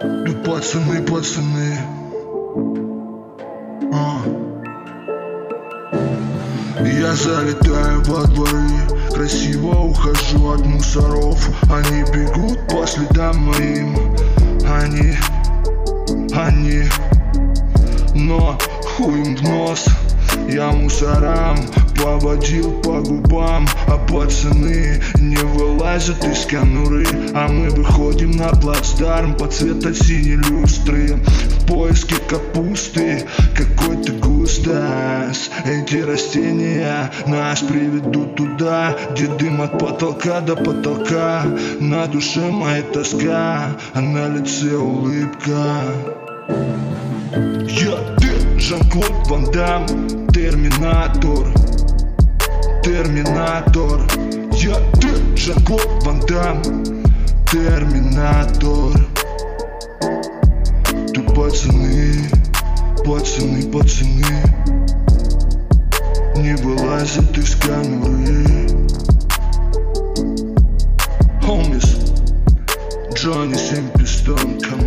Пацаны, пацаны. А. Я залетаю во дворы Красиво ухожу от мусоров. Они бегут по следам моим. Они, они. Но хуй им в нос. Я мусорам поводил по губам. А пацаны не вылазят из конуры А мы выходим на плацдарм под цвета синей люстры. В поиске капусты какой-то густас. Эти растения нас приведут туда Где дым от потолка до потолка. На душе моя тоска, а на лице улыбка. Я, ты, Жан-Клод Ван Дам, Терминатор. Терминатор. Я, ты, Жан-Клод Ван Дам Терминатор. Ты пацаны, пацаны, пацаны. Не вылазят из конуры Homies Джонни Семь come on